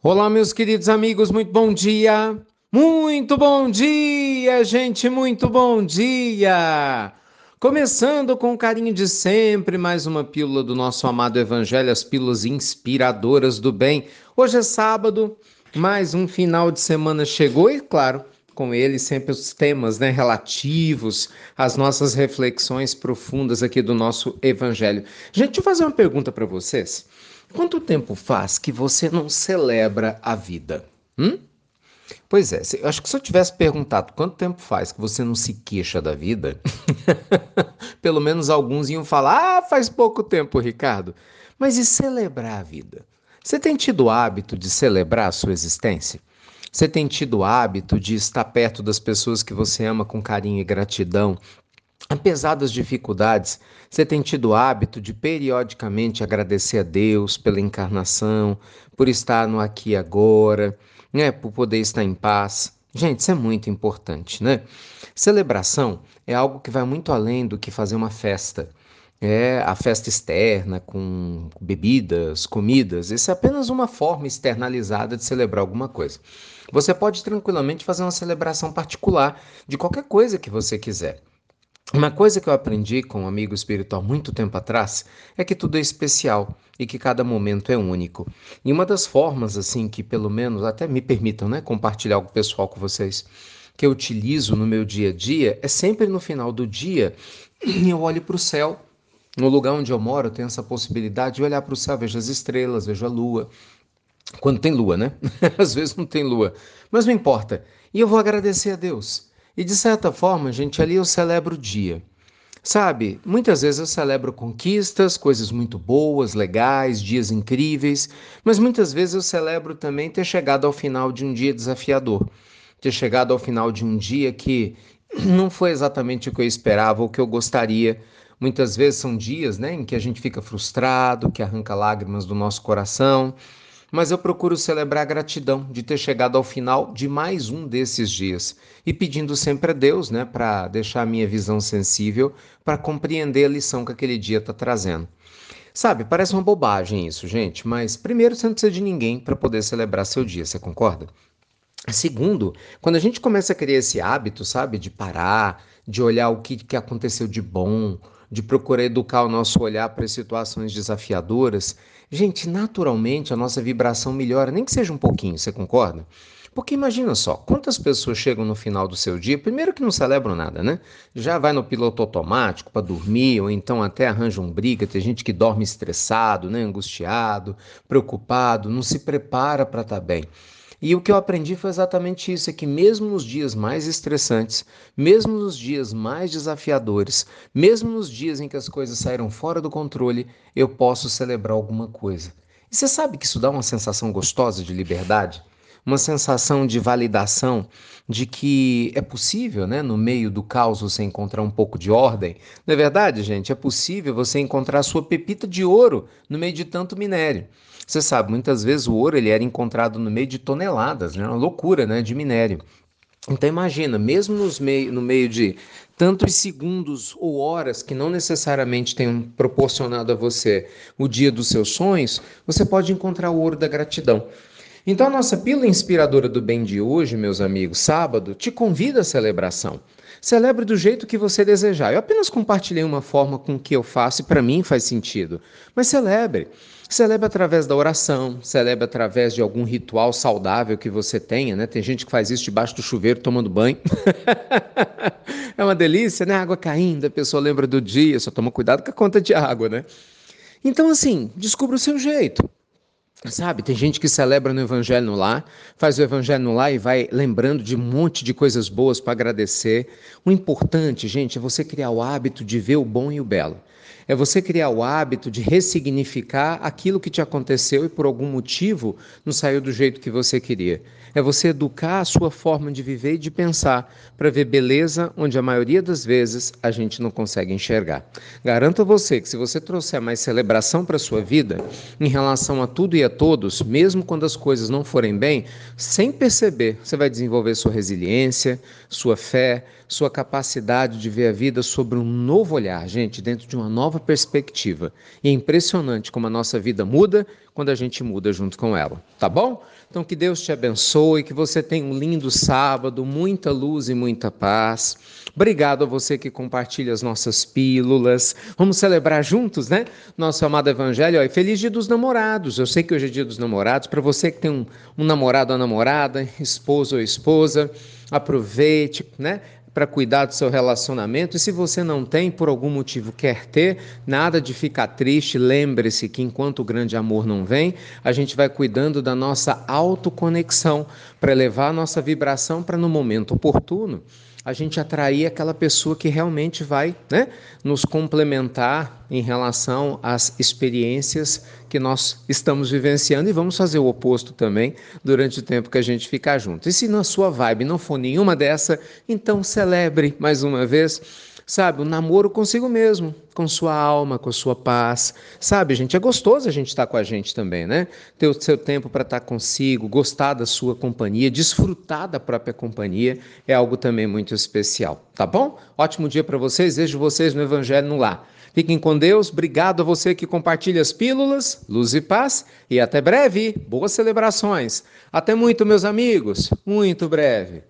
Olá, meus queridos amigos, muito bom dia! Muito bom dia, gente, muito bom dia! Começando com o carinho de sempre, mais uma pílula do nosso amado Evangelho, as pílulas inspiradoras do bem. Hoje é sábado, mais um final de semana chegou e, claro, com ele sempre os temas né, relativos às nossas reflexões profundas aqui do nosso Evangelho. Gente, deixa eu fazer uma pergunta para vocês. Quanto tempo faz que você não celebra a vida? Hum? Pois é, eu acho que se eu tivesse perguntado quanto tempo faz que você não se queixa da vida, pelo menos alguns iam falar: ah, faz pouco tempo, Ricardo. Mas e celebrar a vida? Você tem tido o hábito de celebrar a sua existência? Você tem tido o hábito de estar perto das pessoas que você ama com carinho e gratidão, Apesar das dificuldades, você tem tido o hábito de periodicamente agradecer a Deus pela encarnação, por estar no aqui e agora, né, por poder estar em paz. Gente, isso é muito importante, né? Celebração é algo que vai muito além do que fazer uma festa. É a festa externa com bebidas, comidas. Isso é apenas uma forma externalizada de celebrar alguma coisa. Você pode tranquilamente fazer uma celebração particular de qualquer coisa que você quiser. Uma coisa que eu aprendi com um amigo espiritual muito tempo atrás é que tudo é especial e que cada momento é único. E uma das formas, assim, que pelo menos até me permitam né, compartilhar algo pessoal com vocês, que eu utilizo no meu dia a dia, é sempre no final do dia eu olho para o céu. No lugar onde eu moro, eu tenho essa possibilidade de olhar para o céu, vejo as estrelas, vejo a lua. Quando tem lua, né? Às vezes não tem lua. Mas não importa. E eu vou agradecer a Deus e de certa forma, gente, ali eu celebro o dia. Sabe, muitas vezes eu celebro conquistas, coisas muito boas, legais, dias incríveis, mas muitas vezes eu celebro também ter chegado ao final de um dia desafiador, ter chegado ao final de um dia que não foi exatamente o que eu esperava ou o que eu gostaria. Muitas vezes são dias né, em que a gente fica frustrado, que arranca lágrimas do nosso coração, mas eu procuro celebrar a gratidão de ter chegado ao final de mais um desses dias e pedindo sempre a Deus, né, para deixar a minha visão sensível para compreender a lição que aquele dia está trazendo. Sabe, parece uma bobagem isso, gente, mas primeiro você não precisa de ninguém para poder celebrar seu dia, você concorda? Segundo, quando a gente começa a criar esse hábito, sabe, de parar, de olhar o que, que aconteceu de bom, de procurar educar o nosso olhar para situações desafiadoras, gente, naturalmente a nossa vibração melhora, nem que seja um pouquinho, você concorda? Porque imagina só, quantas pessoas chegam no final do seu dia, primeiro que não celebram nada, né? Já vai no piloto automático para dormir, ou então até arranjam briga, tem gente que dorme estressado, né? angustiado, preocupado, não se prepara para estar tá bem. E o que eu aprendi foi exatamente isso: é que mesmo nos dias mais estressantes, mesmo nos dias mais desafiadores, mesmo nos dias em que as coisas saíram fora do controle, eu posso celebrar alguma coisa. E você sabe que isso dá uma sensação gostosa de liberdade? Uma sensação de validação de que é possível, né, no meio do caos, você encontrar um pouco de ordem. Não é verdade, gente? É possível você encontrar a sua pepita de ouro no meio de tanto minério. Você sabe, muitas vezes o ouro ele era encontrado no meio de toneladas, né? Uma loucura, né, de minério. Então imagina, mesmo nos meio, no meio de tantos segundos ou horas que não necessariamente tenham proporcionado a você o dia dos seus sonhos, você pode encontrar o ouro da gratidão. Então a nossa pílula inspiradora do bem de hoje, meus amigos, sábado, te convida à celebração. Celebre do jeito que você desejar. Eu apenas compartilhei uma forma com que eu faço e para mim faz sentido. Mas celebre. Celebre através da oração, celebre através de algum ritual saudável que você tenha, né? Tem gente que faz isso debaixo do chuveiro tomando banho. é uma delícia, né? Água caindo, a pessoa lembra do dia, só toma cuidado com a conta de água, né? Então, assim, descubra o seu jeito. Sabe, tem gente que celebra no Evangelho no lar, faz o Evangelho no lar e vai lembrando de um monte de coisas boas para agradecer. O importante, gente, é você criar o hábito de ver o bom e o belo. É você criar o hábito de ressignificar aquilo que te aconteceu e por algum motivo não saiu do jeito que você queria. É você educar a sua forma de viver e de pensar para ver beleza onde a maioria das vezes a gente não consegue enxergar. Garanto a você que se você trouxer mais celebração para a sua vida, em relação a tudo e a todos, mesmo quando as coisas não forem bem, sem perceber, você vai desenvolver sua resiliência, sua fé, sua capacidade de ver a vida sobre um novo olhar, gente, dentro de uma nova nova perspectiva. E é impressionante como a nossa vida muda quando a gente muda junto com ela, tá bom? Então que Deus te abençoe, que você tenha um lindo sábado, muita luz e muita paz. Obrigado a você que compartilha as nossas pílulas. Vamos celebrar juntos, né? Nosso amado Evangelho. e feliz Dia dos Namorados. Eu sei que hoje é Dia dos Namorados. Para você que tem um, um namorado ou namorada, esposo ou esposa, aproveite, né? Para cuidar do seu relacionamento. E se você não tem, por algum motivo quer ter, nada de ficar triste, lembre-se que enquanto o grande amor não vem, a gente vai cuidando da nossa autoconexão para levar a nossa vibração para no momento oportuno a gente atrair aquela pessoa que realmente vai né, nos complementar em relação às experiências que nós estamos vivenciando e vamos fazer o oposto também durante o tempo que a gente ficar junto. E se na sua vibe não for nenhuma dessa, então celebre mais uma vez sabe? O um namoro consigo mesmo, com sua alma, com sua paz. Sabe, gente, é gostoso a gente estar com a gente também, né? Ter o seu tempo para estar consigo, gostar da sua companhia, desfrutar da própria companhia é algo também muito especial, tá bom? Ótimo dia para vocês, vejo vocês no Evangelho no Lar. Fiquem com Deus, obrigado a você que compartilha as pílulas, luz e paz, e até breve, boas celebrações. Até muito, meus amigos, muito breve.